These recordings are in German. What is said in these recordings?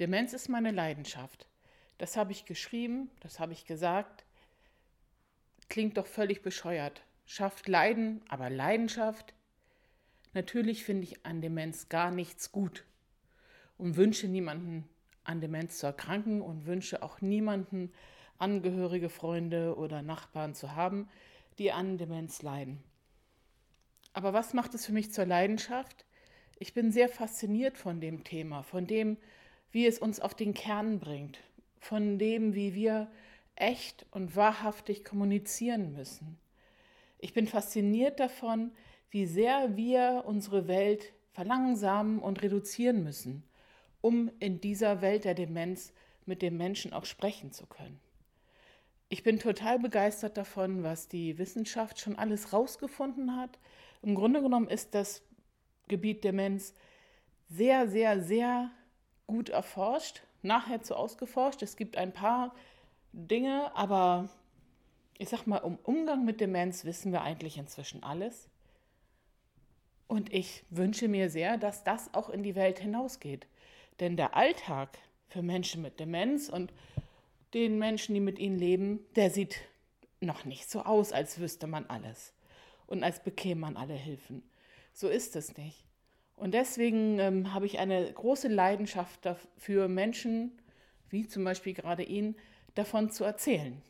Demenz ist meine Leidenschaft. Das habe ich geschrieben, das habe ich gesagt. Klingt doch völlig bescheuert. Schafft Leiden, aber Leidenschaft? Natürlich finde ich an Demenz gar nichts gut und wünsche niemanden an Demenz zu erkranken und wünsche auch niemanden Angehörige, Freunde oder Nachbarn zu haben, die an Demenz leiden. Aber was macht es für mich zur Leidenschaft? Ich bin sehr fasziniert von dem Thema, von dem, wie es uns auf den Kern bringt, von dem, wie wir echt und wahrhaftig kommunizieren müssen. Ich bin fasziniert davon, wie sehr wir unsere Welt verlangsamen und reduzieren müssen, um in dieser Welt der Demenz mit dem Menschen auch sprechen zu können. Ich bin total begeistert davon, was die Wissenschaft schon alles rausgefunden hat. Im Grunde genommen ist das Gebiet Demenz sehr, sehr, sehr gut erforscht, nachher zu ausgeforscht. Es gibt ein paar Dinge, aber ich sag mal, um Umgang mit Demenz wissen wir eigentlich inzwischen alles. Und ich wünsche mir sehr, dass das auch in die Welt hinausgeht. Denn der Alltag für Menschen mit Demenz und den Menschen, die mit ihnen leben, der sieht noch nicht so aus, als wüsste man alles und als bekäme man alle Hilfen. So ist es nicht. Und deswegen ähm, habe ich eine große Leidenschaft dafür, Menschen, wie zum Beispiel gerade ihn, davon zu erzählen,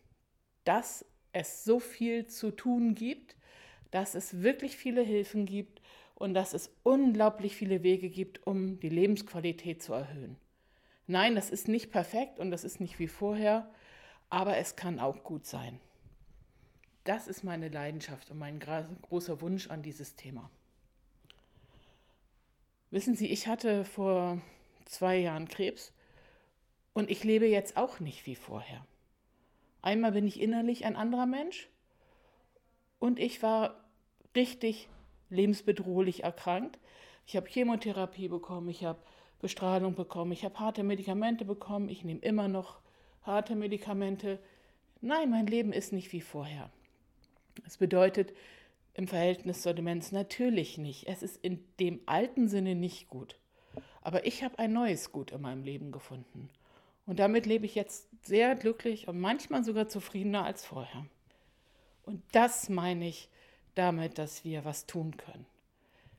dass es so viel zu tun gibt, dass es wirklich viele Hilfen gibt und dass es unglaublich viele Wege gibt, um die Lebensqualität zu erhöhen. Nein, das ist nicht perfekt und das ist nicht wie vorher, aber es kann auch gut sein. Das ist meine Leidenschaft und mein großer Wunsch an dieses Thema. Wissen Sie, ich hatte vor zwei Jahren Krebs und ich lebe jetzt auch nicht wie vorher. Einmal bin ich innerlich ein anderer Mensch und ich war richtig lebensbedrohlich erkrankt. Ich habe Chemotherapie bekommen, ich habe Bestrahlung bekommen, ich habe harte Medikamente bekommen, ich nehme immer noch harte Medikamente. Nein, mein Leben ist nicht wie vorher. Das bedeutet, im Verhältnis zur Demenz natürlich nicht. Es ist in dem alten Sinne nicht gut. Aber ich habe ein neues Gut in meinem Leben gefunden. Und damit lebe ich jetzt sehr glücklich und manchmal sogar zufriedener als vorher. Und das meine ich damit, dass wir was tun können.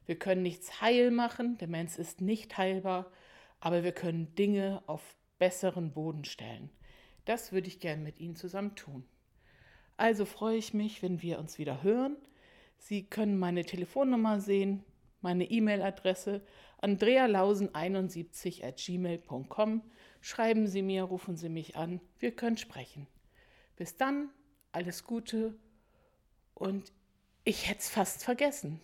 Wir können nichts heil machen, Demenz ist nicht heilbar, aber wir können Dinge auf besseren Boden stellen. Das würde ich gern mit Ihnen zusammen tun. Also freue ich mich, wenn wir uns wieder hören. Sie können meine Telefonnummer sehen, meine E-Mail-Adresse andrealausen71 at gmail.com. Schreiben Sie mir, rufen Sie mich an, wir können sprechen. Bis dann, alles Gute und ich hätte es fast vergessen.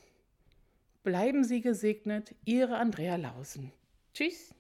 Bleiben Sie gesegnet, Ihre Andrea Lausen. Tschüss.